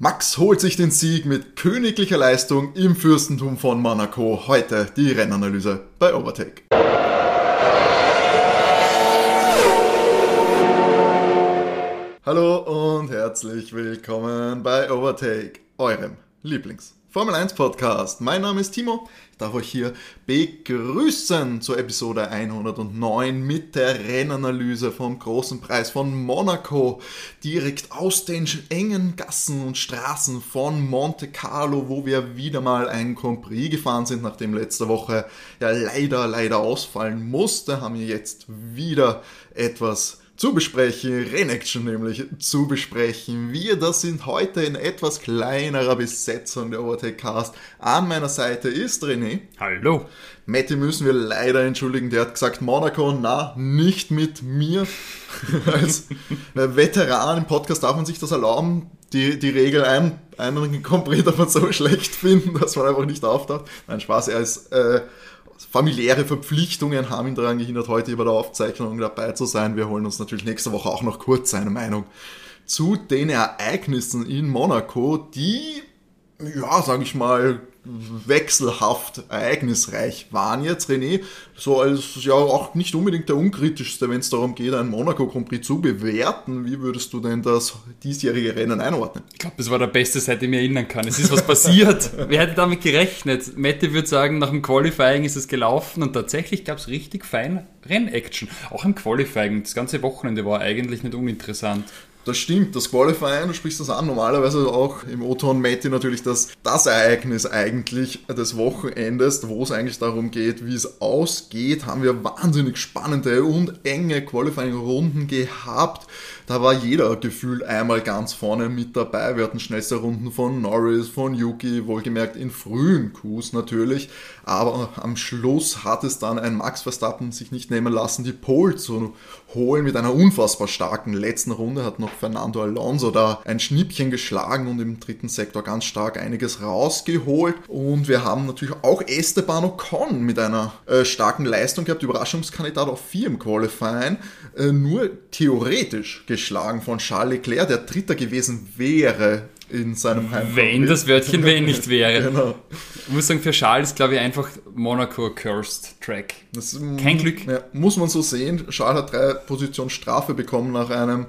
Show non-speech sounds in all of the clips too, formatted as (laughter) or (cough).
Max holt sich den Sieg mit königlicher Leistung im Fürstentum von Monaco. Heute die Rennanalyse bei Overtake. Hallo und herzlich willkommen bei Overtake, eurem Lieblings Formel 1 Podcast. Mein Name ist Timo. Ich darf euch hier begrüßen zur Episode 109 mit der Rennanalyse vom großen Preis von Monaco. Direkt aus den engen Gassen und Straßen von Monte Carlo, wo wir wieder mal einen Grand Prix gefahren sind, nachdem letzte Woche ja leider, leider ausfallen musste, haben wir jetzt wieder etwas zu besprechen, Renaction nämlich zu besprechen. Wir, das sind heute in etwas kleinerer Besetzung der Overtake Cast. An meiner Seite ist René. Hallo. Matti müssen wir leider entschuldigen, der hat gesagt, Monaco, na, nicht mit mir. (laughs) Als Veteran im Podcast darf man sich das erlauben, die, die Regel ein, einen Compris darf man so (laughs) schlecht finden, dass man einfach nicht auftaucht. Nein, Spaß, er ist äh, familiäre Verpflichtungen haben ihn daran gehindert, heute bei der Aufzeichnung dabei zu sein. Wir holen uns natürlich nächste Woche auch noch kurz seine Meinung zu den Ereignissen in Monaco, die, ja, sage ich mal, wechselhaft ereignisreich waren jetzt, René, so als ja auch nicht unbedingt der unkritischste, wenn es darum geht, ein Monaco Grand Prix zu bewerten. Wie würdest du denn das diesjährige Rennen einordnen? Ich glaube, das war der beste, seit ich mich erinnern kann. Es ist was passiert. (laughs) Wer hätte damit gerechnet? Mette würde sagen, nach dem Qualifying ist es gelaufen und tatsächlich gab es richtig fein Rennaction. Auch im Qualifying. Das ganze Wochenende war eigentlich nicht uninteressant. Das stimmt, das Qualifying, du sprichst das an, normalerweise auch im O-Ton natürlich das, das Ereignis eigentlich des Wochenendes, wo es eigentlich darum geht, wie es ausgeht, haben wir wahnsinnig spannende und enge Qualifying-Runden gehabt. Da war jeder Gefühl einmal ganz vorne mit dabei. Wir hatten schnellste Runden von Norris, von Yuki, wohlgemerkt in frühen Qs natürlich. Aber am Schluss hat es dann ein Max Verstappen sich nicht nehmen lassen, die Pole zu holen mit einer unfassbar starken letzten Runde. Hat noch Fernando Alonso da ein Schnippchen geschlagen und im dritten Sektor ganz stark einiges rausgeholt. Und wir haben natürlich auch Esteban Ocon mit einer äh, starken Leistung gehabt, Überraschungskandidat auf 4 im Qualifying, äh, nur theoretisch geschlagen von Charles Leclerc, der Dritter gewesen wäre in seinem Heim. Wenn das Wörtchen wenn nicht wäre. (laughs) genau. Ich muss sagen, für Charles ist, glaube ich, einfach Monaco Cursed Track. Das, Kein Glück. Ja, muss man so sehen. Charles hat drei Positionen Strafe bekommen nach einem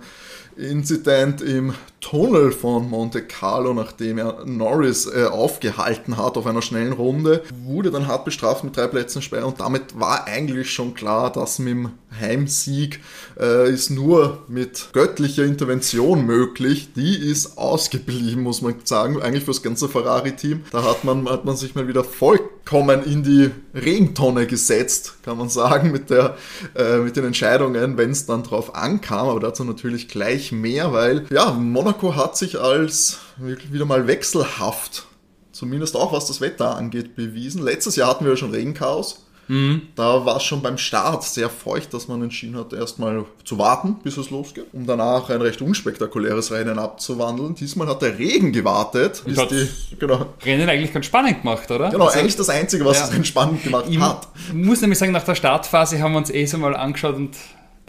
Incident im Tunnel von Monte Carlo, nachdem er Norris äh, aufgehalten hat auf einer schnellen Runde, wurde dann hart bestraft mit drei Plätzen Sperre und damit war eigentlich schon klar, dass mit dem Heimsieg äh, ist nur mit göttlicher Intervention möglich. Die ist ausgeblieben, muss man sagen, eigentlich fürs ganze Ferrari-Team. Da hat man, hat man sich mal wieder vollkommen in die Regentonne gesetzt, kann man sagen, mit, der, äh, mit den Entscheidungen, wenn es dann drauf ankam. Aber dazu natürlich gleich mehr, weil ja, Monaco Monaco hat sich als wieder mal wechselhaft, zumindest auch was das Wetter angeht, bewiesen. Letztes Jahr hatten wir ja schon Regenchaos. Mhm. Da war es schon beim Start sehr feucht, dass man entschieden hat, erstmal zu warten, bis es losgeht, um danach ein recht unspektakuläres Rennen abzuwandeln. Diesmal hat der Regen gewartet. Bis die, genau. Rennen eigentlich ganz spannend gemacht, oder? Genau, also, eigentlich das Einzige, was ja. es spannend gemacht hat. Ich muss nämlich sagen, nach der Startphase haben wir uns eh so mal angeschaut und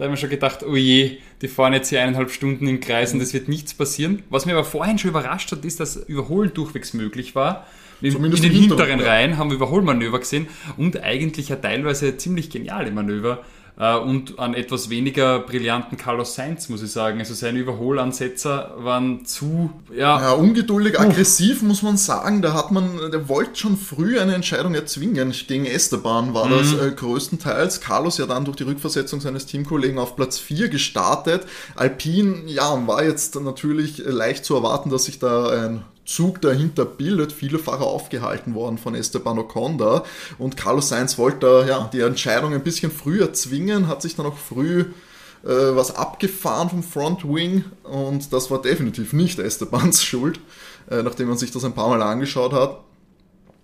da haben wir schon gedacht, oh je, die fahren jetzt hier eineinhalb Stunden im Kreis und es wird nichts passieren. Was mir aber vorhin schon überrascht hat, ist, dass Überholen durchwegs möglich war. In, Zumindest in den hinteren Reihen haben wir Überholmanöver gesehen und eigentlich ja teilweise ziemlich geniale Manöver. Äh, und an etwas weniger brillanten Carlos Sainz, muss ich sagen. Also seine Überholansätze waren zu, ja. ja ungeduldig, uh. aggressiv, muss man sagen. Da hat man, der wollte schon früh eine Entscheidung erzwingen. Gegen Esteban war mhm. das äh, größtenteils. Carlos ja dann durch die Rückversetzung seines Teamkollegen auf Platz 4 gestartet. Alpine, ja, war jetzt natürlich leicht zu erwarten, dass sich da ein Zug dahinter bildet, viele Fahrer aufgehalten worden von Esteban Ocon und Carlos Sainz wollte ja, die Entscheidung ein bisschen früher zwingen, hat sich dann auch früh äh, was abgefahren vom Front Wing. Und das war definitiv nicht Estebans (laughs) Schuld, äh, nachdem man sich das ein paar Mal angeschaut hat.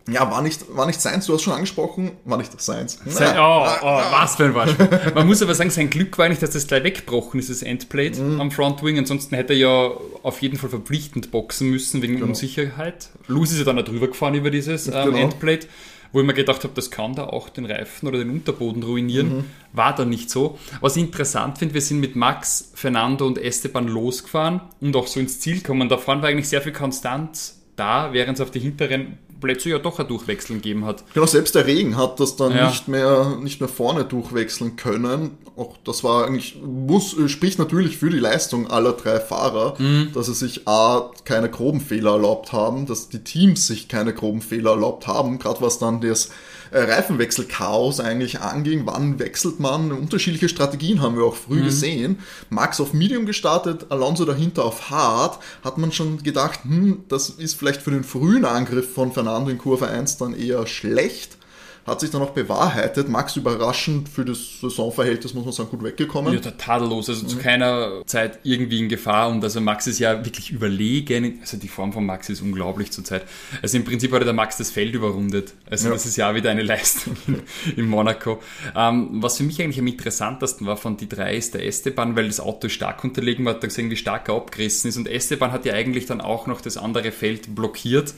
Ja, war nicht, war nicht Seins, du hast schon angesprochen, war nicht Seins. Sein, oh, oh, was für ein Beispiel. Man muss aber sagen, sein Glück war nicht, dass das gleich weggebrochen ist, das Endplate mhm. am Frontwing. Ansonsten hätte er ja auf jeden Fall verpflichtend boxen müssen wegen genau. Unsicherheit. Luz ist ja dann da drüber gefahren über dieses ähm, genau. Endplate wo ich mir gedacht habe, das kann da auch den Reifen oder den Unterboden ruinieren. Mhm. War da nicht so. Was ich interessant finde, wir sind mit Max, Fernando und Esteban losgefahren und auch so ins Ziel kommen. Da vorne war eigentlich sehr viel Konstanz da, während es auf die hinteren Plätze ja doch ein Durchwechseln gegeben hat. Genau, selbst der Regen hat das dann ja. nicht, mehr, nicht mehr vorne durchwechseln können. Auch das war eigentlich, muss, spricht natürlich für die Leistung aller drei Fahrer, mhm. dass sie sich A, keine groben Fehler erlaubt haben, dass die Teams sich keine groben Fehler erlaubt haben, gerade was dann das Reifenwechselchaos eigentlich anging. Wann wechselt man? Unterschiedliche Strategien haben wir auch früh mhm. gesehen. Max auf Medium gestartet, Alonso dahinter auf Hard. Hat man schon gedacht, hm, das ist vielleicht für den frühen Angriff von Fernando in Kurve 1 dann eher schlecht hat sich dann auch bewahrheitet. Max überraschend für das Saisonverhältnis, muss man sagen, gut weggekommen. Ja, tadellos. Also mhm. zu keiner Zeit irgendwie in Gefahr. Und also Max ist ja wirklich überlegen. Also die Form von Max ist unglaublich zurzeit. Also im Prinzip hat der Max das Feld überrundet. Also ja. das ist ja wieder eine (laughs) Leistung in, Monaco. Ähm, was für mich eigentlich am interessantesten war von die drei ist der Esteban, weil das Auto stark unterlegen war, da gesehen, wie stark er abgerissen ist. Und Esteban hat ja eigentlich dann auch noch das andere Feld blockiert.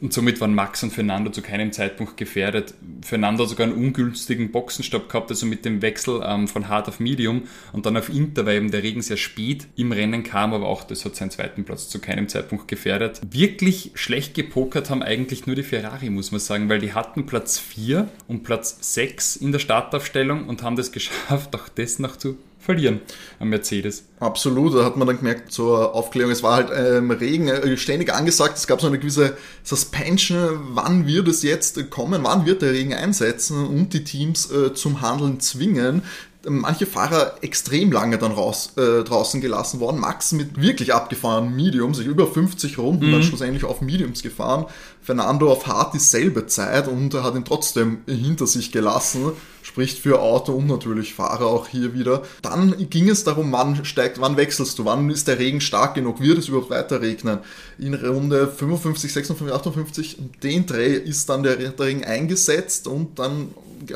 Und somit waren Max und Fernando zu keinem Zeitpunkt gefährdet. Fernando hat sogar einen ungünstigen Boxenstopp gehabt, also mit dem Wechsel ähm, von Hard auf Medium und dann auf Inter, weil eben der Regen sehr spät im Rennen kam, aber auch das hat seinen zweiten Platz zu keinem Zeitpunkt gefährdet. Wirklich schlecht gepokert haben eigentlich nur die Ferrari, muss man sagen, weil die hatten Platz 4 und Platz 6 in der Startaufstellung und haben das (laughs) geschafft, auch das noch zu verlieren am Mercedes. Absolut, da hat man dann gemerkt zur Aufklärung, es war halt ähm, Regen äh, ständig angesagt, es gab so eine gewisse Suspension, wann wird es jetzt kommen, wann wird der Regen einsetzen und die Teams äh, zum Handeln zwingen manche Fahrer extrem lange dann raus, äh, draußen gelassen worden. Max mit wirklich abgefahrenen Mediums, sich über 50 Runden mhm. dann schlussendlich auf Mediums gefahren. Fernando auf Hard dieselbe Zeit und er hat ihn trotzdem hinter sich gelassen. Spricht für Auto und natürlich Fahrer auch hier wieder. Dann ging es darum, wann steigt, wann wechselst du, wann ist der Regen stark genug, wird es überhaupt weiter regnen. In Runde 55, 56, 58, den Dreh ist dann der, der Regen eingesetzt und dann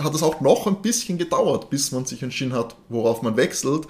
hat es auch noch ein bisschen gedauert, bis man sich entschieden hat, worauf man wechselt.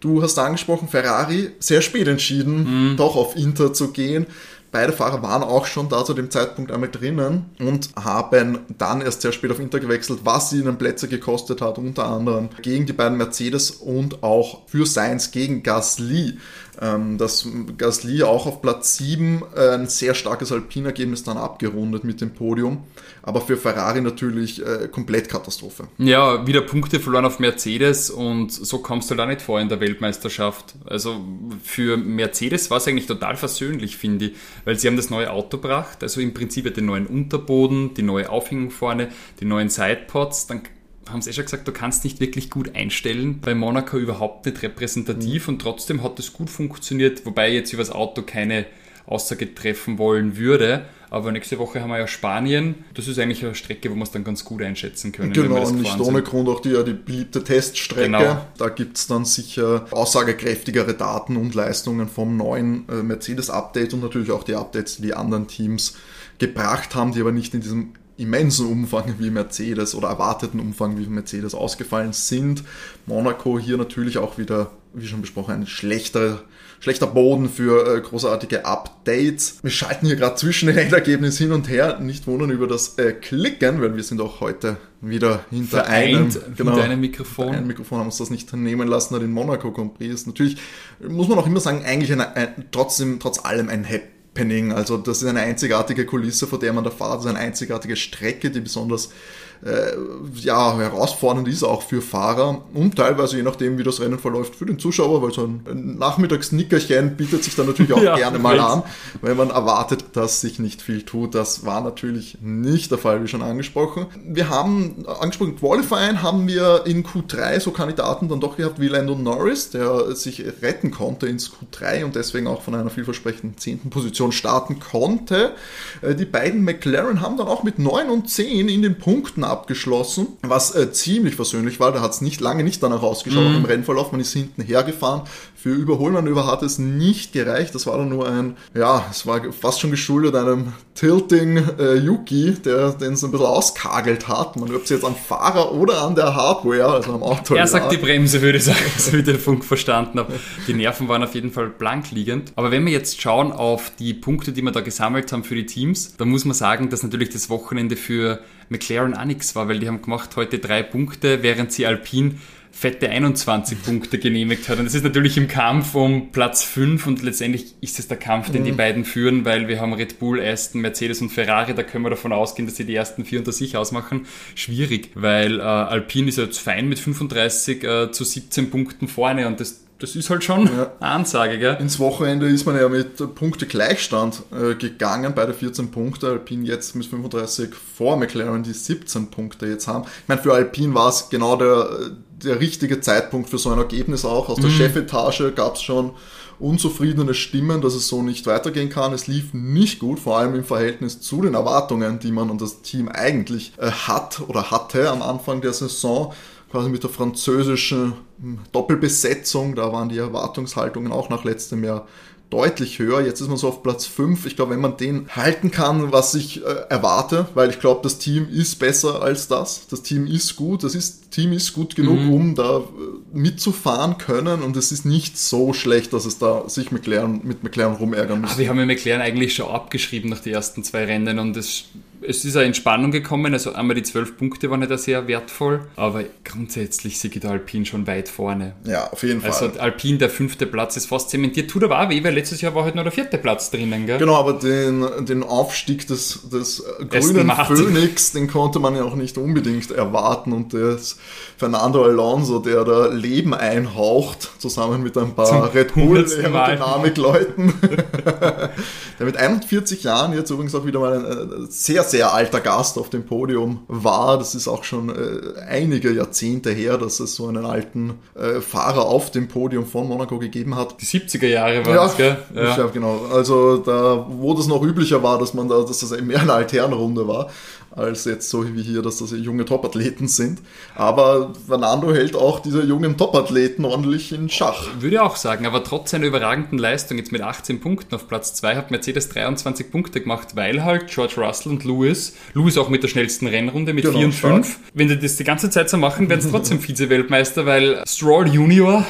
Du hast angesprochen, Ferrari, sehr spät entschieden, mhm. doch auf Inter zu gehen. Beide Fahrer waren auch schon da zu dem Zeitpunkt einmal drinnen und haben dann erst sehr spät auf Inter gewechselt, was ihnen Plätze gekostet hat, unter anderem gegen die beiden Mercedes und auch für Sainz gegen Gasly. Ähm, dass Gasly auch auf Platz 7 äh, ein sehr starkes Alpin-Ergebnis dann abgerundet mit dem Podium. Aber für Ferrari natürlich äh, komplett Katastrophe. Ja, wieder Punkte verloren auf Mercedes und so kommst du da nicht vor in der Weltmeisterschaft. Also für Mercedes war es eigentlich total versöhnlich, finde ich, weil sie haben das neue Auto gebracht, also im Prinzip den neuen Unterboden, die neue Aufhängung vorne, die neuen Sidepods, dann haben sie eh schon gesagt, du kannst nicht wirklich gut einstellen. Bei Monaco überhaupt nicht repräsentativ mhm. und trotzdem hat es gut funktioniert, wobei ich jetzt über das Auto keine Aussage treffen wollen würde. Aber nächste Woche haben wir ja Spanien. Das ist eigentlich eine Strecke, wo wir es dann ganz gut einschätzen können. Genau, und nicht ohne sind. Grund auch die, die beliebte Teststrecke. Genau. Da gibt es dann sicher aussagekräftigere Daten und Leistungen vom neuen äh, Mercedes-Update und natürlich auch die Updates, die die anderen Teams gebracht haben, die aber nicht in diesem immensen Umfang wie Mercedes oder erwarteten Umfang wie Mercedes ausgefallen sind. Monaco hier natürlich auch wieder, wie schon besprochen, ein schlechter, schlechter Boden für äh, großartige Updates. Wir schalten hier gerade zwischen den Endergebnissen hin und her. Nicht wundern über das äh, Klicken, weil wir sind auch heute wieder hinter Vereint, einem, genau, hinter einem Mikrofon. Hinter einem Mikrofon haben uns das nicht nehmen lassen, den Monaco Grand Prix ist natürlich, muss man auch immer sagen, eigentlich eine, ein, trotzdem, trotz allem ein Happy Happening. Also das ist eine einzigartige Kulisse, vor der man da fährt. Das ist eine einzigartige Strecke, die besonders äh, ja, herausfordernd ist auch für Fahrer und teilweise je nachdem, wie das Rennen verläuft, für den Zuschauer, weil so ein Nachmittagsnickerchen bietet sich dann natürlich (laughs) auch ja, gerne mal an, wenn man erwartet, dass sich nicht viel tut. Das war natürlich nicht der Fall, wie schon angesprochen. Wir haben angesprochen, Qualifying haben wir in Q3 so Kandidaten dann doch gehabt wie Lando Norris, der sich retten konnte ins Q3 und deswegen auch von einer vielversprechenden zehnten Position starten konnte. Äh, die beiden McLaren haben dann auch mit 9 und 10 in den Punkten abgeschlossen, was äh, ziemlich versöhnlich war. Da hat es nicht lange nicht danach ausgeschaut mhm. im Rennverlauf. Man ist hinten hergefahren. Für Überholmanöver hat es nicht gereicht. Das war dann nur ein, ja, es war fast schon geschuldet einem Tilting äh, Yuki, der den so ein bisschen auskagelt hat. Man ob es jetzt am Fahrer oder an der Hardware, also am Auto. Er sagt die Bremse, würde ich sagen, (laughs) so wie ich den Funk verstanden habe. Die Nerven waren auf jeden Fall blank liegend. Aber wenn wir jetzt schauen auf die Punkte, die wir da gesammelt haben für die Teams, da muss man sagen, dass natürlich das Wochenende für McLaren auch nichts war, weil die haben gemacht heute drei Punkte, während sie Alpine fette 21 Punkte genehmigt hat. Und das ist natürlich im Kampf um Platz 5 und letztendlich ist es der Kampf, den mhm. die beiden führen, weil wir haben Red Bull, Aston, Mercedes und Ferrari, da können wir davon ausgehen, dass sie die ersten vier unter sich ausmachen. Schwierig, weil äh, Alpine ist jetzt fein mit 35 äh, zu 17 Punkten vorne und das das ist halt schon ja. eine Ansage, gell? Ins Wochenende ist man ja mit Punkte Gleichstand äh, gegangen, bei der 14 Punkte. Alpine jetzt mit 35 vor McLaren, die 17 Punkte jetzt haben. Ich meine, für Alpine war es genau der, der richtige Zeitpunkt für so ein Ergebnis auch. Aus der mhm. Chefetage gab es schon unzufriedene Stimmen, dass es so nicht weitergehen kann. Es lief nicht gut, vor allem im Verhältnis zu den Erwartungen, die man und das Team eigentlich äh, hat oder hatte am Anfang der Saison quasi mit der französischen hm, Doppelbesetzung, da waren die Erwartungshaltungen auch nach letztem Jahr deutlich höher. Jetzt ist man so auf Platz 5. Ich glaube, wenn man den halten kann, was ich äh, erwarte, weil ich glaube, das Team ist besser als das. Das Team ist gut. Das ist, Team ist gut genug, mhm. um da äh, mitzufahren können und es ist nicht so schlecht, dass es da sich McLaren, mit McLaren rumärgern muss. Ach, wir haben ja McLaren eigentlich schon abgeschrieben nach den ersten zwei Rennen und es es ist eine Entspannung gekommen, also einmal die zwölf Punkte waren nicht sehr wertvoll, aber grundsätzlich sehe ich da Alpine schon weit vorne. Ja, auf jeden Fall. Also Alpine, der fünfte Platz ist fast zementiert, tut aber auch weh, weil letztes Jahr war halt nur der vierte Platz drinnen, gell? Genau, aber den, den Aufstieg des, des grünen Phoenix, den konnte man ja auch nicht unbedingt erwarten und das Fernando Alonso, der da Leben einhaucht, zusammen mit ein paar Zum Red Bull Aerodynamik-Leuten, (laughs) der mit 41 Jahren jetzt übrigens auch wieder mal ein äh, sehr, sehr sehr alter Gast auf dem Podium war. Das ist auch schon äh, einige Jahrzehnte her, dass es so einen alten äh, Fahrer auf dem Podium von Monaco gegeben hat. Die 70er Jahre waren es, gell? Ja. Ich genau. Also da, wo das noch üblicher war, dass man da, dass das mehr eine Alternrunde war, als jetzt so wie hier, dass das junge Topathleten sind. Aber Fernando hält auch diese jungen Topathleten ordentlich in Schach. Würde ich auch sagen, aber trotz seiner überragenden Leistung, jetzt mit 18 Punkten auf Platz 2, hat Mercedes 23 Punkte gemacht, weil halt George Russell und Lewis, Lewis auch mit der schnellsten Rennrunde mit genau, 4 und 5, stark. wenn die das die ganze Zeit so machen, werden sie trotzdem Vize-Weltmeister, weil Stroll Junior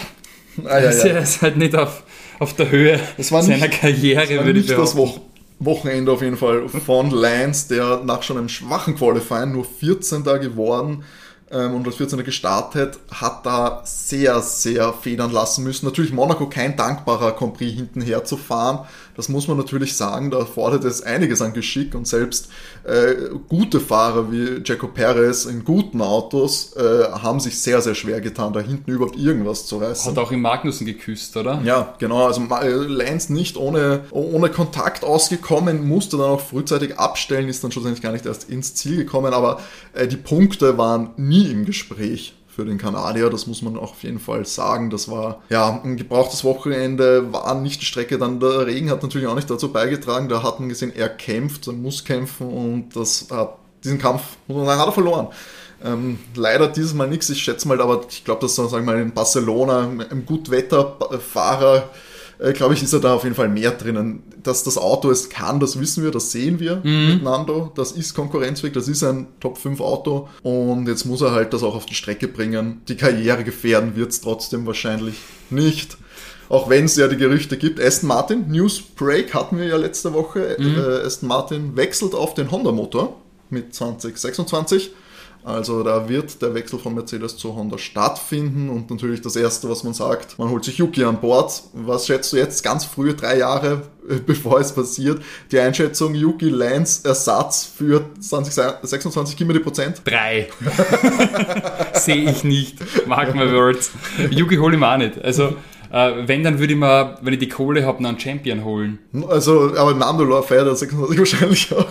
ah, ja, ja. (laughs) ist halt nicht auf, auf der Höhe seiner Karriere, würde ich behaupten. Wochenende auf jeden Fall von Lance, der nach schon einem schwachen Qualifying nur 14. geworden ähm, und als 14. gestartet, hat da sehr, sehr federn lassen müssen. Natürlich Monaco kein dankbarer Prix hintenher zu fahren, das muss man natürlich sagen, da fordert es einiges an Geschick und selbst äh, gute Fahrer wie Jaco Perez in guten Autos äh, haben sich sehr, sehr schwer getan, da hinten überhaupt irgendwas zu reißen. Hat auch im Magnussen geküsst, oder? Ja, genau. Also äh, Lance nicht ohne, ohne Kontakt ausgekommen, musste dann auch frühzeitig abstellen, ist dann schlussendlich gar nicht erst ins Ziel gekommen, aber äh, die Punkte waren nie im Gespräch für den Kanadier. Das muss man auch auf jeden Fall sagen. Das war ja ein gebrauchtes Wochenende, war nicht die Strecke. Dann der Regen hat natürlich auch nicht dazu beigetragen. Da hat man gesehen, er kämpft und muss kämpfen und das hat diesen Kampf, hat er verloren. Ähm, leider dieses Mal nichts. Ich schätze mal, aber ich glaube, dass sagen wir mal in Barcelona ein Gutwetterfahrer äh, glaube ich, ist er da auf jeden Fall mehr drinnen. Dass das Auto es kann, das wissen wir, das sehen wir mhm. mit Nando. Das ist konkurrenzfähig, das ist ein Top 5 Auto und jetzt muss er halt das auch auf die Strecke bringen. Die Karriere gefährden wird es trotzdem wahrscheinlich nicht. Auch wenn es ja die Gerüchte gibt, Aston Martin, News Break hatten wir ja letzte Woche. Mhm. Äh, Aston Martin wechselt auf den Honda-Motor mit 2026 also da wird der Wechsel von Mercedes zu Honda stattfinden und natürlich das Erste, was man sagt, man holt sich Yuki an Bord. Was schätzt du jetzt ganz früh, drei Jahre äh, (laughs) bevor es passiert, die Einschätzung Yuki Lance Ersatz für 2026, gib mir die Prozent. Drei. (laughs) Sehe ich nicht. Mark my words. Yuki hol ich auch nicht. Also äh, wenn, dann würde ich mir, wenn ich die Kohle habe, noch einen Champion holen. Also, aber Nando feiert er 26 (laughs) wahrscheinlich auch.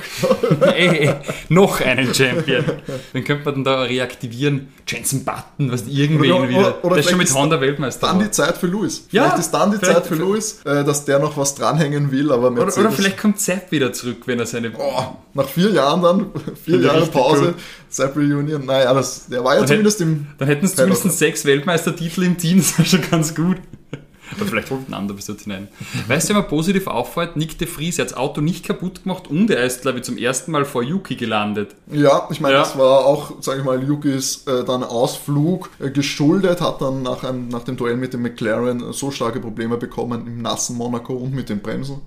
(laughs) ey, noch einen Champion. Dann könnte man da reaktivieren. Jensen Button, was irgendwen oder, wieder. Oder, oder das ist schon mit Honda Weltmeister. Dann die Zeit für Lewis. Ja, vielleicht ist dann die Zeit für Lewis, äh, dass der noch was dranhängen will, aber Mercedes, oder, oder vielleicht kommt Sepp wieder zurück, wenn er seine. Oh, nach vier Jahren dann, (laughs) vier Jahre Pause, cool. Sepp Reunion. Naja, das, der war ja dann zumindest hätt, im. Dann hätten es zumindest sechs Weltmeistertitel im Team, (laughs) das wäre schon ganz gut. Oder vielleicht holt ein anderer bis dort hinein. Weißt du, wer mir positiv auffällt? Nick de Vries hat das Auto nicht kaputt gemacht und er ist, glaube ich, zum ersten Mal vor Yuki gelandet. Ja, ich meine, ja. das war auch, sage ich mal, Yukis äh, dann Ausflug äh, geschuldet, hat dann nach, einem, nach dem Duell mit dem McLaren so starke Probleme bekommen im nassen Monaco und mit den Bremsen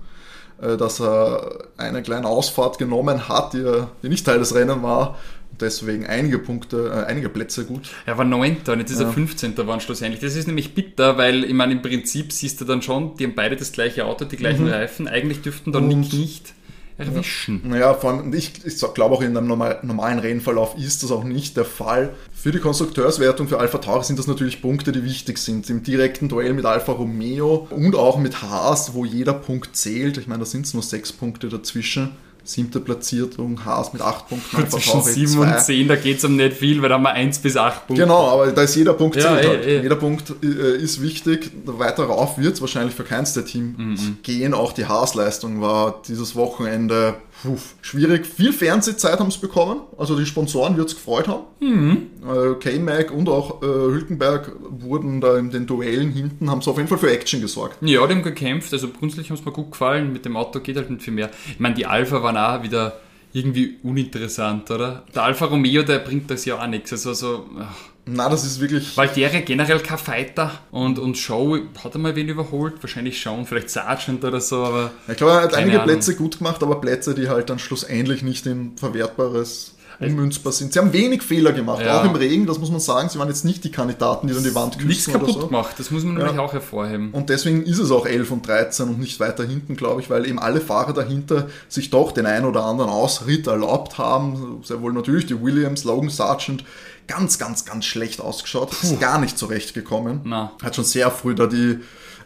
äh, dass er eine kleine Ausfahrt genommen hat, die, die nicht Teil des Rennens war. Deswegen einige Punkte, äh, einige Plätze gut. Er war 9. und jetzt ist er 15. waren schlussendlich. Das ist nämlich bitter, weil ich meine, im Prinzip siehst du dann schon, die haben beide das gleiche Auto, die gleichen Reifen. Eigentlich dürften da Nick nicht erwischen. Naja, vor allem, ich, ich glaube auch in einem normal, normalen Rennverlauf ist das auch nicht der Fall. Für die Konstrukteurswertung für Alpha Tauri sind das natürlich Punkte, die wichtig sind. Im direkten Duell mit Alfa Romeo und auch mit Haas, wo jeder Punkt zählt. Ich meine, da sind es nur sechs Punkte dazwischen. Siebte Platzierung, Haas mit acht Punkten. Alpha Zwischen Tauri 7 zwei. und 10, da geht es um nicht viel, weil da haben wir 1 bis 8 Punkte. Genau, aber da ist jeder Punkt Ja, zählt eh, halt. eh. Jeder Punkt äh, ist wichtig. Weiter rauf wird es wahrscheinlich für keins der Teams Mhm. gehen. Auch die Haas-Leistung war dieses Wochenende puh, schwierig. Viel Fernsehzeit haben sie bekommen. Also die Sponsoren wird es gefreut haben. Mhm. Äh, K-Mac und auch äh, Hülkenberg wurden da in den Duellen hinten, haben sie auf jeden Fall für Action gesorgt. Ja, die haben gekämpft, also grundsätzlich haben es mir gut gefallen. Mit dem Auto geht halt nicht viel mehr. Ich meine, die Alpha waren auch wieder irgendwie uninteressant, oder? Der Alfa Romeo, der bringt das ja auch nichts. Also so, ach. Na, das ist wirklich. Valtteri generell kein Fighter und, und Show hat er mal wen überholt, wahrscheinlich schon, vielleicht Sargent oder so, aber Ich glaube, er hat einige Ahnung. Plätze gut gemacht, aber Plätze, die halt dann schlussendlich nicht in verwertbares ummünzbar sind. Sie haben wenig Fehler gemacht, Ja. auch im Regen, das muss man sagen. Sie waren jetzt nicht die Kandidaten, die dann die Wand nichts küssen oder kaputt so. gemacht. Das muss man nämlich auch hervorheben. Und deswegen ist es auch 11 und 13 und nicht weiter hinten, glaube ich, weil eben alle Fahrer dahinter sich doch den einen oder anderen Ausritt erlaubt haben. Sehr wohl natürlich die Williams, Logan Sargent, ganz, ganz, ganz schlecht ausgeschaut, ist gar nicht zurechtgekommen. Na. Hat schon sehr früh da die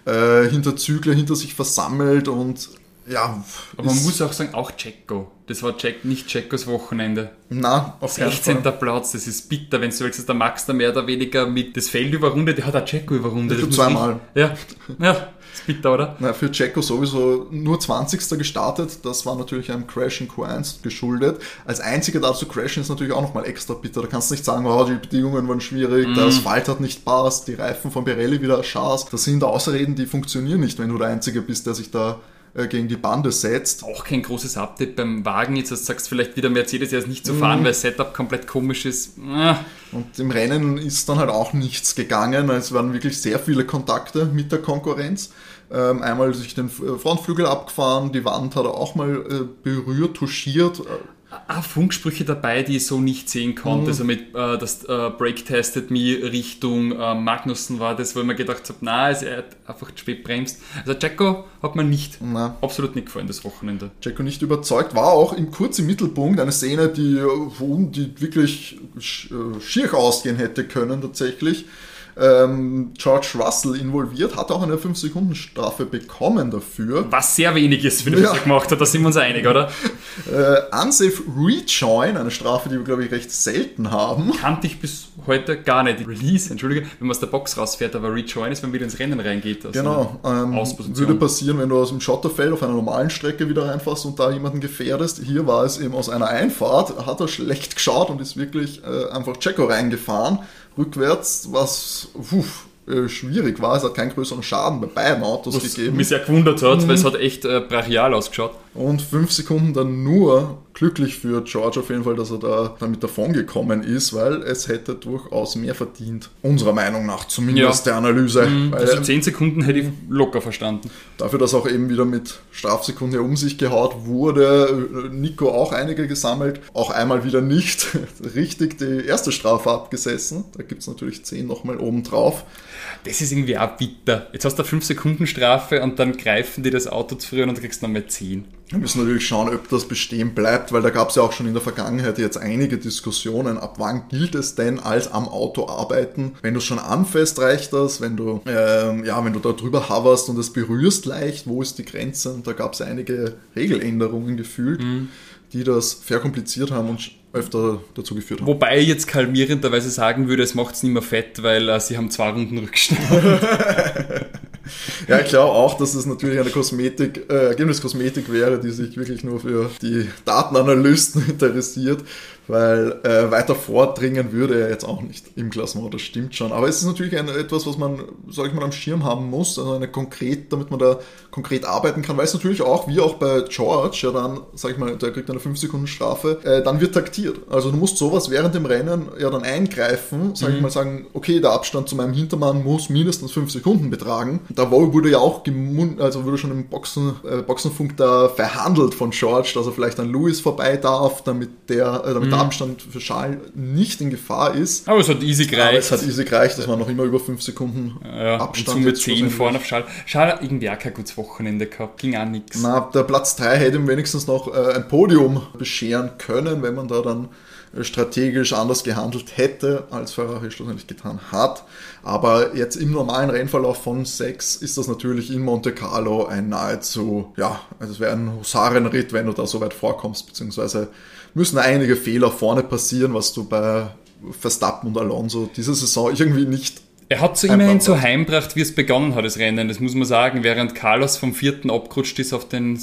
äh, Hinterzügler hinter sich versammelt und ja, Aber man muss auch sagen, auch Checo. Das war Jack, nicht Checos Wochenende. na, auf keinen 16. Fall. Platz, das ist bitter, wenn du dass der Max da mehr oder weniger mit das Feld überrundet, der hat auch Checo überrundet. Das muss zweimal. ich- Ja, ja, ist bitter, oder? Na, für Checo sowieso nur 20. gestartet. Das war natürlich einem Crash in Q1 geschuldet. Als einziger da zu crashen ist natürlich auch nochmal extra bitter. Da kannst du nicht sagen, oh, die Bedingungen waren schwierig, Mhm. der Asphalt hat nicht passt, die Reifen von Pirelli wieder scharf. Das sind Ausreden, die funktionieren nicht, wenn du der Einzige bist, der sich da gegen die Bande setzt. Auch kein großes Update beim Wagen. Jetzt als du sagst vielleicht wieder Mercedes jetzt nicht zu fahren, weil das Setup komplett komisch ist. Ah, Und im Rennen ist dann halt auch nichts gegangen. Es waren wirklich sehr viele Kontakte mit der Konkurrenz. Ähm, einmal sich den äh, Frontflügel abgefahren, die Wand hat er auch mal äh, berührt, touchiert. Ah, Funksprüche dabei, die ich so nicht sehen konnte. Also mit äh, das äh, Brake Tested Me Richtung äh, Magnussen war das, wo ich mir gedacht habe, na, es- er hat einfach zu spät bremst. Also Jacko hat mir nicht, Na. absolut nicht gefallen, das Wochenende. Jacko nicht überzeugt, war auch im kurz im Mittelpunkt eine Szene, die, äh, die wirklich sch- äh, schier ausgehen hätte können tatsächlich. Ähm, George Russell involviert, hat auch eine 5-Sekunden-Strafe bekommen dafür. Was sehr wenig ist, wenn er Ja. das gemacht hat, da sind wir uns einig, oder? (laughs) Äh, unsafe Rejoin, eine Strafe, die wir glaube ich recht selten haben. Kannte ich bis heute gar nicht. Release, entschuldige, wenn man aus der Box rausfährt, aber Rejoin ist, wenn man wieder ins Rennen reingeht. Also Genau, ähm, würde passieren, wenn du aus dem Schotterfeld auf einer normalen Strecke wieder reinfährst und da jemanden gefährdest. Hier war es eben aus einer Einfahrt, hat er schlecht geschaut und ist wirklich äh, einfach Checo reingefahren, rückwärts, was uff, äh, schwierig war. Es hat keinen größeren Schaden bei beiden Autos Was gegeben. mich sehr gewundert hat, weil es hat echt äh, brachial ausgeschaut. Und fünf Sekunden dann nur glücklich für George auf jeden Fall, dass er da damit davon gekommen ist, weil es hätte durchaus mehr verdient. Unserer Meinung nach zumindest der Analyse. Weil, Also 10 Sekunden hätte ich locker verstanden. Dafür, dass auch eben wieder mit Strafsekunde um sich gehaut wurde, Nico auch einige gesammelt, auch einmal wieder nicht (laughs) richtig die erste Strafe abgesessen. Da gibt es natürlich 10 nochmal oben drauf. Das ist irgendwie auch bitter. Jetzt hast du eine 5 Sekunden Strafe und dann greifen die das Auto zu früh und du kriegst nochmal 10. Wir müssen natürlich schauen, ob das bestehen bleibt, weil da gab es ja auch schon in der Vergangenheit jetzt einige Diskussionen, ab wann gilt es denn als am Auto arbeiten. Wenn du schon anfasst, reicht das. Wenn du, ähm, ja, wenn du da drüber hoverst und es berührst leicht, wo ist die Grenze? Und da gab es einige Regeländerungen gefühlt, die das verkompliziert haben und öfter dazu geführt haben. Wobei ich jetzt kalmierenderweise sagen würde, es macht es nicht mehr fett, weil äh, sie haben zwei Runden Rückstand. (laughs) Ja, ich glaube auch, dass es natürlich eine Kosmetik, äh, Ergebniskosmetik wäre, die sich wirklich nur für die Datenanalysten (laughs) interessiert, weil äh, weiter vordringen würde er jetzt auch nicht im Klassement, das stimmt schon. Aber es ist natürlich ein, etwas, was man, sag ich mal, am Schirm haben muss, also eine konkret, damit man da konkret arbeiten kann, weil es natürlich auch, wie auch bei George, ja dann, sag ich mal, der kriegt eine 5 Sekunden Strafe, äh, dann wird taktiert. Also du musst sowas während dem Rennen ja dann eingreifen, sag ich mal, sagen, okay, der Abstand zu meinem Hintermann muss mindestens 5 Sekunden betragen. da wurde ja auch gemun also wurde schon im Boxen, äh, Boxenfunk da verhandelt von George, dass er vielleicht an Lewis vorbei darf, damit der, äh, damit mhm. der Abstand für Charles nicht in Gefahr ist. Aber es hat easy gereicht. Aber es hat easy gereicht, dass man noch immer über 5 Sekunden ja, Abstand und mit 10 vorne auf Charles. Charles hat irgendwie auch kein gutes Wochenende gehabt, ging auch nichts. Na, der Platz 3 hätte ihm wenigstens noch äh, ein Podium bescheren können, wenn man da dann strategisch anders gehandelt hätte, als Ferrari schlussendlich getan hat. Aber jetzt im normalen Rennverlauf von 6 ist das natürlich in Monte Carlo ein nahezu, ja, also es wäre ein Husarenritt, wenn du da so weit vorkommst, beziehungsweise müssen einige Fehler vorne passieren, was du bei Verstappen und Alonso diese Saison irgendwie nicht er hat so immerhin so heimgebracht, wie es begonnen hat, das Rennen, das muss man sagen, während Carlos vom vierten abgerutscht ist auf den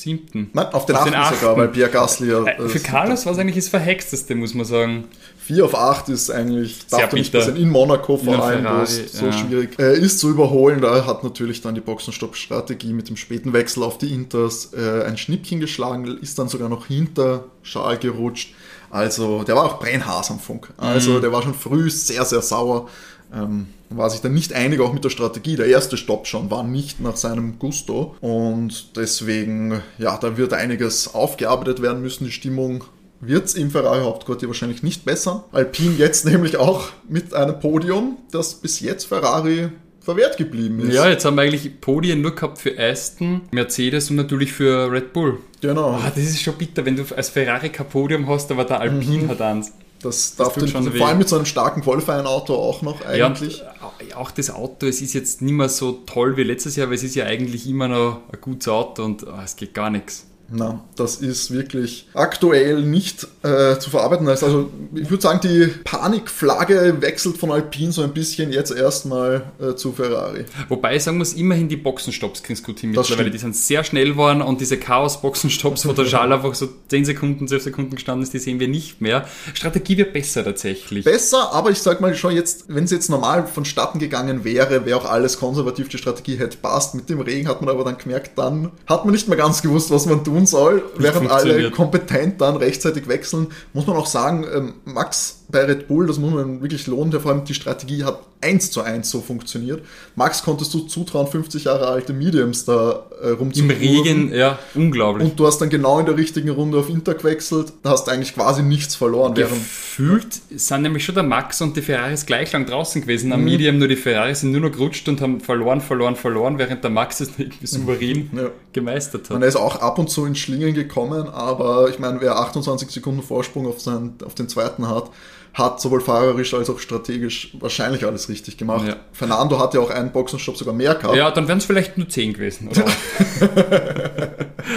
siebten. Nein, auf den, auf achten, den achten sogar, weil Pierre Gasly ja. Äh, für Carlos war es eigentlich das Verhexteste, muss man sagen. 4 auf 8 ist eigentlich, Sehr darf nicht passieren, in Monaco vor in allem, es so ja. schwierig äh, ist zu überholen. Da hat natürlich dann die Boxenstopp-Strategie mit dem späten Wechsel auf die Inters äh, ein Schnippchen geschlagen, ist dann sogar noch hinter Schal gerutscht. Also, der war auch Brennhaas am Funk. Also, mhm. der war schon früh sehr, sehr sauer. Ähm, war sich dann nicht einig, auch mit der Strategie. Der erste Stopp schon war nicht nach seinem Gusto und deswegen, ja, da wird einiges aufgearbeitet werden müssen. Die Stimmung wird es im Ferrari Hauptquartier wahrscheinlich nicht besser. Alpine jetzt (laughs) nämlich auch mit einem Podium, das bis jetzt Ferrari verwehrt geblieben ist. Ja, jetzt haben wir eigentlich Podien nur gehabt für Aston, Mercedes und natürlich für Red Bull. Genau. Oh, das ist schon bitter, wenn du als Ferrari kein Podium hast, aber der Alpine mhm. hat eins. Das, das darf den, schon vor allem mit so einem starken Qualifying-Auto auch noch eigentlich. Ja, auch das Auto, es ist jetzt nicht mehr so toll wie letztes Jahr, weil es ist ja eigentlich immer noch ein gutes Auto und oh, es geht gar nichts. Na, das ist wirklich aktuell nicht äh, zu verarbeiten. Also ich würde sagen, die Panikflagge wechselt von Alpine so ein bisschen jetzt erstmal äh, zu Ferrari. Wobei ich sagen muss, immerhin die Boxenstopps kriegst gut hin mittlerweile. Die sind sehr schnell geworden und diese Chaos-Boxenstopps, wo der (laughs) Schal einfach so 10 Sekunden, 12 Sekunden gestanden ist, die sehen wir nicht mehr. Strategie wird besser tatsächlich. Besser, aber ich sag mal schon jetzt, wenn es jetzt normal vonstatten gegangen wäre, wäre auch alles konservativ, die Strategie hätte passt. Mit dem Regen hat man aber dann gemerkt, dann hat man nicht mehr ganz gewusst, was man tun tun soll, während alle kompetent dann rechtzeitig wechseln. Muss man auch sagen, ähm, Max bei Red Bull, das muss man wirklich lohnen, der vor allem die Strategie hat eins zu eins so funktioniert. Max konntest du zutrauen, 50 Jahre alte Mediums da äh, rumzuführen. Im Regen, ja, unglaublich. Und du hast dann genau in der richtigen Runde auf Inter gewechselt, da hast eigentlich quasi nichts verloren. Gefühlt sind nämlich schon der Max und die Ferraris gleich lang draußen gewesen am mhm. Medium, nur die Ferraris sind nur noch gerutscht und haben verloren, verloren, verloren, während der Max es irgendwie souverän ja. gemeistert hat. Man ist auch ab und zu in Schlingen gekommen, aber ich meine, wer 28 Sekunden Vorsprung auf, seinen, auf den zweiten hat, hat sowohl fahrerisch als auch strategisch wahrscheinlich alles richtig gemacht. Ja. Fernando hat ja auch einen Boxenstopp sogar mehr gehabt. Ja, dann wären es vielleicht nur 10 gewesen. (laughs)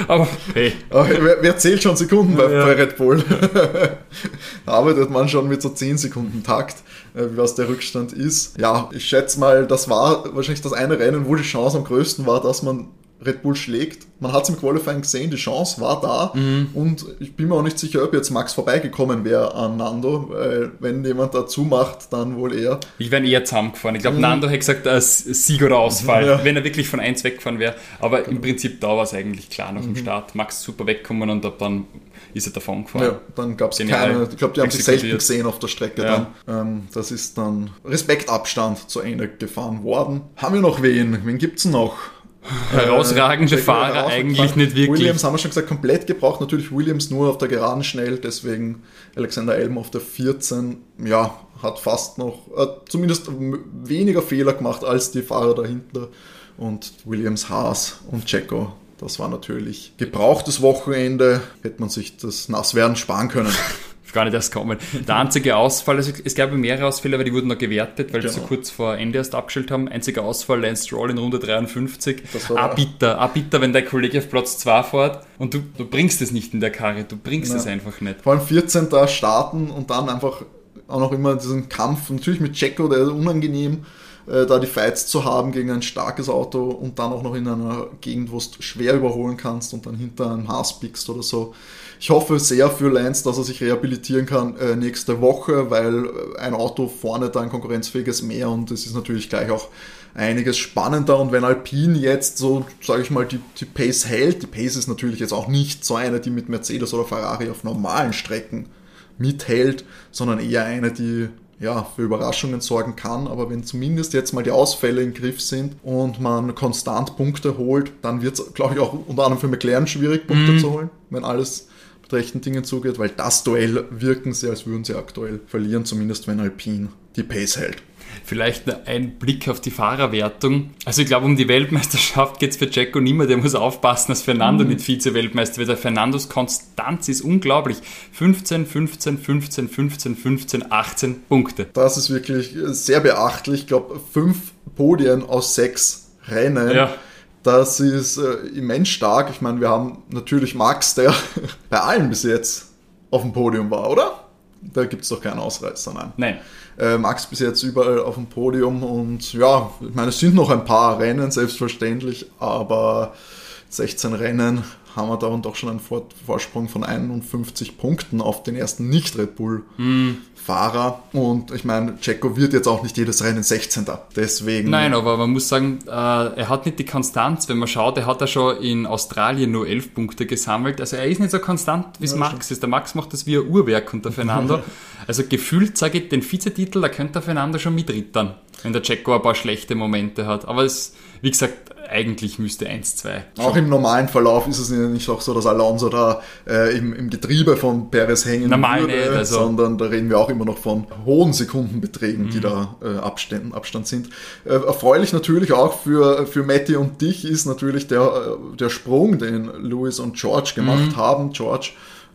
Aber hey. wer, wer, zählt schon Sekunden bei, ja. bei Red Bull? (laughs) da arbeitet man schon mit so 10 Sekunden Takt, äh, was der Rückstand ist. Ja, ich schätze mal, das war wahrscheinlich das eine Rennen, wo die Chance am größten war, dass man Red Bull schlägt. Man hat es im Qualifying gesehen, die Chance war da mhm. und ich bin mir auch nicht sicher, ob jetzt Max vorbeigekommen wäre an Nando, weil wenn jemand dazu macht, dann wohl eher. Ich wäre eher zusammengefahren. Ich glaube, mhm. Nando hätte gesagt, als Sieg oder Ausfall, ja. wenn er wirklich von 1 weggefahren wäre. Aber genau. im Prinzip da war es eigentlich klar nach dem mhm. Start. Max super weggekommen und ab dann ist er davon gefahren. Ja, dann gab es keine, ich glaube, die haben sich selten gesehen auf der Strecke ja. dann. Ähm, das ist dann Respektabstand zu Ende gefahren worden. Haben wir noch wen? Wen gibt es noch? Herausragende äh, Fahrer eigentlich nicht wirklich. Williams haben wir schon gesagt, komplett gebraucht. Natürlich Williams nur auf der Geraden schnell, deswegen Alexander Elm auf der 14. Ja, hat fast noch, äh, zumindest weniger Fehler gemacht als die Fahrer dahinter. Und Williams, Haas und Checo. Das war natürlich gebrauchtes Wochenende. Hätte man sich das Nasswerden sparen können. (laughs) gar nicht erst kommen. Der einzige Ausfall, also es gab mehrere Ausfälle, aber die wurden noch gewertet, weil genau. sie so kurz vor Ende erst abgestellt haben. Einziger Ausfall, Lance Stroll in Runde 53. Ah, bitter, ah, bitter, wenn dein Kollege auf Platz 2 fährt und du, du bringst es nicht in der Karre, du bringst es einfach nicht. Vor allem 14. starten und dann einfach auch noch immer diesen Kampf, natürlich mit Checo, der ist unangenehm, äh, da die Fights zu haben gegen ein starkes Auto und dann auch noch in einer Gegend, wo du schwer überholen kannst und dann hinter einem Haas biegst oder so. Ich hoffe sehr für Lance, dass er sich rehabilitieren kann äh, nächste Woche, weil äh, ein Auto vorne da ein konkurrenzfähiges mehr und es ist natürlich gleich auch einiges spannender. Und wenn Alpine jetzt so, sage ich mal, die, die Pace hält, die Pace ist natürlich jetzt auch nicht so eine, die mit Mercedes oder Ferrari auf normalen Strecken mithält, sondern eher eine, die ja, für Überraschungen sorgen kann. Aber wenn zumindest jetzt mal die Ausfälle im Griff sind und man konstant Punkte holt, dann wird es, glaube ich, auch unter anderem für McLaren schwierig, Punkte zu holen, wenn alles mit rechten Dingen zugeht, weil das Duell wirken sie, als würden sie aktuell verlieren, zumindest wenn Alpine die Pace hält. Vielleicht ein Blick auf die Fahrerwertung. Also ich glaube, um die Weltmeisterschaft geht es für Jacko nicht mehr. Der muss aufpassen, dass Fernando nicht Vize-Weltmeister wird. Der Fernandos Konstanz ist unglaublich. 15, 15, 15, 15, 15, 18 Punkte. Das ist wirklich sehr beachtlich. Ich glaube, fünf Podien aus sechs Rennen. Ja. Das ist äh, immens stark. Ich meine, wir haben natürlich Max, der (laughs) bei allen bis jetzt auf dem Podium war, oder? Da gibt es doch keinen Ausreißer, nein. Nein. Äh, Max bis jetzt überall auf dem Podium und ja, ich meine, es sind noch ein paar Rennen, selbstverständlich, aber 16 Rennen haben wir da und doch schon einen Vor Vorsprung von 51 Punkten auf den ersten Nicht-Red Bull-Fahrer. Und ich meine, Checo wird jetzt auch nicht jedes Rennen 16. Deswegen. Nein, aber man muss sagen, äh, er hat nicht die Konstanz. Wenn man schaut, er hat ja schon in Australien nur 11 Punkte gesammelt. Also er ist nicht so konstant, wie es Ja, Max ist. Der Max macht das wie ein Uhrwerk unter Fernando. (laughs) also gefühlt, sage ich, den Vizetitel, da könnte der Fernando schon mitrittern, wenn der Checo ein paar schlechte Momente hat. Aber es, wie gesagt, eigentlich müsste 1-2. Auch im normalen Verlauf ist es ja nicht auch so, dass Alonso da äh, im, im Getriebe von Perez hängen Normal würde, nicht, also- sondern da reden wir auch immer noch von hohen Sekundenbeträgen, Mhm. die da äh, Abständen, Abstand sind. Äh, erfreulich natürlich auch für, für Matti und dich ist natürlich der, äh, der Sprung, den Lewis und George gemacht Mhm. haben. George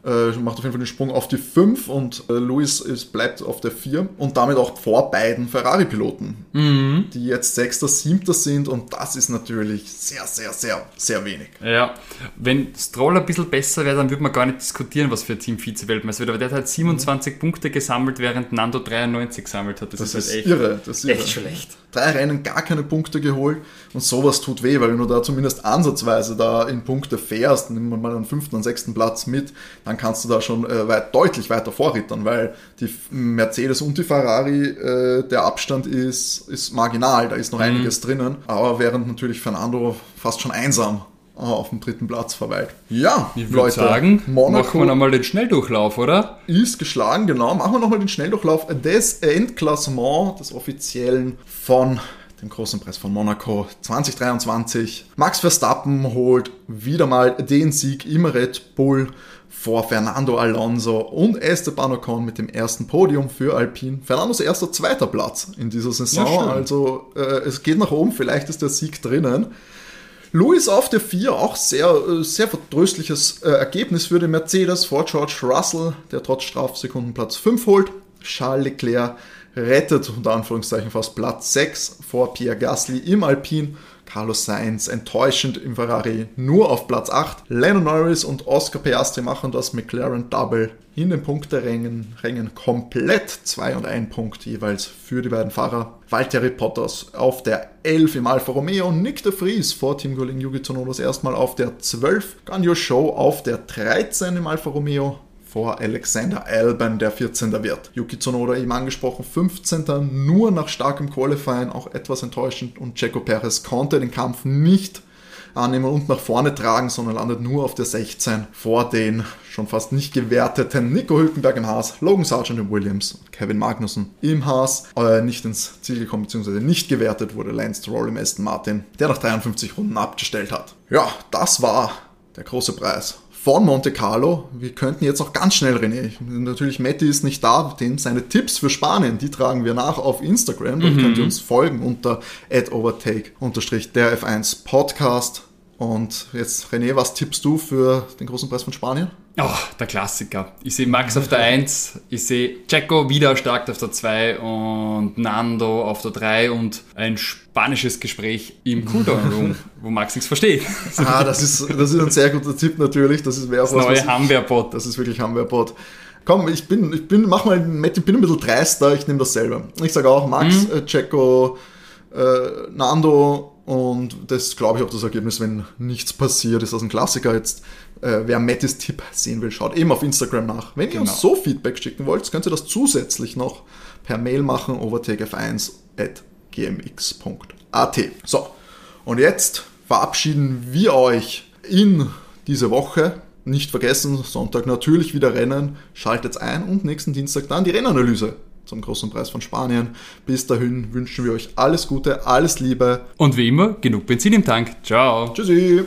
äh, macht auf jeden Fall den Sprung auf die 5 und äh, Lewis ist, bleibt auf der 4 und damit auch vor beiden Ferrari-Piloten, Mhm. die jetzt Sechster, Siebter sind und das ist natürlich sehr, sehr, sehr, sehr wenig. Ja, wenn Stroll ein bisschen besser wäre, dann würde man gar nicht diskutieren, was für ein Team Vize-Weltmeister wird. Aber der hat halt 27 Punkte gesammelt, während Nando 93 gesammelt hat. Das, Das ist, halt echt, irre. Das ist irre. echt schlecht. Drei Rennen gar keine Punkte geholt und sowas tut weh, weil wenn du da zumindest ansatzweise da in Punkte fährst, nimm mal einen fünften und sechsten Platz mit, dann kannst du da schon äh, weit, deutlich weiter vorrittern, weil die Mercedes und die Ferrari, äh, der Abstand ist, ist marginal, da ist noch einiges drinnen, aber während natürlich Fernando fast schon einsam äh, auf dem dritten Platz verweilt. Ja, Ich würde sagen, machen wir nochmal den Schnelldurchlauf, oder? ist geschlagen, genau. Machen wir nochmal den Schnelldurchlauf des Endklassements des offiziellen von dem großen Preis von Monaco 2023. Max Verstappen holt wieder mal den Sieg im Red Bull vor Fernando Alonso und Esteban Ocon mit dem ersten Podium für Alpine. Fernandos erster zweiter Platz in dieser Saison. Ja, also äh, es geht nach oben, vielleicht ist der Sieg drinnen. Louis auf der 4, auch sehr, äh, sehr vertröstliches äh, Ergebnis für den Mercedes vor George Russell, der trotz Strafsekunden Platz 5 holt. Charles Leclerc rettet unter Anführungszeichen fast Platz 6 vor Pierre Gasly im Alpine. Carlos Sainz enttäuschend im Ferrari nur auf Platz 8. Lennon Norris und Oscar Piastri machen das McLaren Double in den Punkterängen Rängen komplett 2 und 1 Punkt jeweils für die beiden Fahrer. Valtteri Bottas auf der 11 im Alfa Romeo, Nick de Vries vor Teamkollegen Yuki Tsunodas erstmal auf der 12, Ganyo Show auf der 13 im Alfa Romeo, vor Alexander Albon, der 14. wird. Yuki Tsunoda eben angesprochen, 15. nur nach starkem Qualifying, auch etwas enttäuschend und Checo Perez konnte den Kampf nicht annehmen und nach vorne tragen, sondern landet nur auf der 16 vor den schon fast nicht gewerteten Nico Hülkenberg im Haas, Logan Sargent im Williams und Kevin Magnussen im Haas. Äh, nicht ins Ziel gekommen, beziehungsweise nicht gewertet wurde Lance Stroll im Aston Martin, der nach 53 Runden abgestellt hat. Ja, das war der große Preis von Monte Carlo. Wir könnten jetzt noch ganz schnell, René. Natürlich, Matti ist nicht da, dem seine Tipps für Spanien, die tragen wir nach auf Instagram. Dort könnt ihr uns folgen unter overtake der F1 Podcast. Und jetzt, René, was tippst du für den großen Preis von Spanien? Oh, der Klassiker. Ich sehe Max auf der 1, ich sehe Checo wieder stark auf der 2 und Nando auf der 3 und ein spanisches Gespräch im Cooldown Room, (laughs) wo Max nichts versteht. Ah, das ist, das ist ein sehr guter Tipp natürlich. Das ist, auch Das was, neue Hamwerbot. Das ist wirklich Hamwerbot. Komm, ich bin, ich bin, mach mal, ich bin ein bisschen dreister, ich nehme dasselbe. Ich sage auch Max, äh, Checo, äh, Nando und das glaube ich auch das Ergebnis, wenn nichts passiert, ist das ein Klassiker jetzt. Äh, wer Mattis Tipp sehen will, schaut eben auf Instagram nach. Wenn ihr uns Genau. so Feedback schicken wollt, könnt ihr das zusätzlich noch per Mail machen, overtakef1.gmx.at. So, und jetzt verabschieden wir euch in diese Woche. Nicht vergessen, Sonntag natürlich wieder Rennen. Schaltet ein und nächsten Dienstag dann die Rennanalyse zum großen Preis von Spanien. Bis dahin wünschen wir euch alles Gute, alles Liebe. Und wie immer, genug Benzin im Tank. Ciao. Tschüssi.